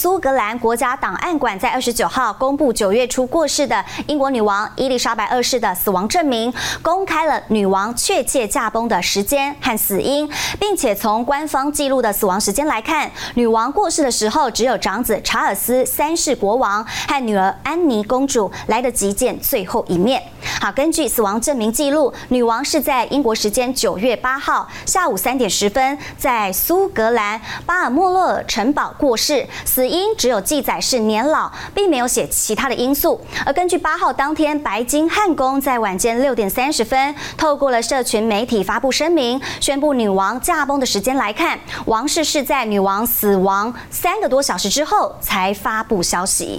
苏格兰国家档案馆在二十九号公布九月初过世的英国女王伊丽莎白二世的死亡证明，公开了女王确切驾崩的时间和死因，并且从官方记录的死亡时间来看，女王过世的时候只有长子查尔斯三世国王和女儿安妮公主来得及见最后一面。好，根据死亡证明记录，女王是在英国时间九月八号下午三点十分，在苏格兰巴尔莫勒尔城堡过世。死因只有记载是年老，并没有写其他的因素。而根据八号当天，白金汉宫在晚间六点三十分透过了社群媒体发布声明，宣布女王驾崩的时间来看，王室是在女王死亡三个多小时之后才发布消息。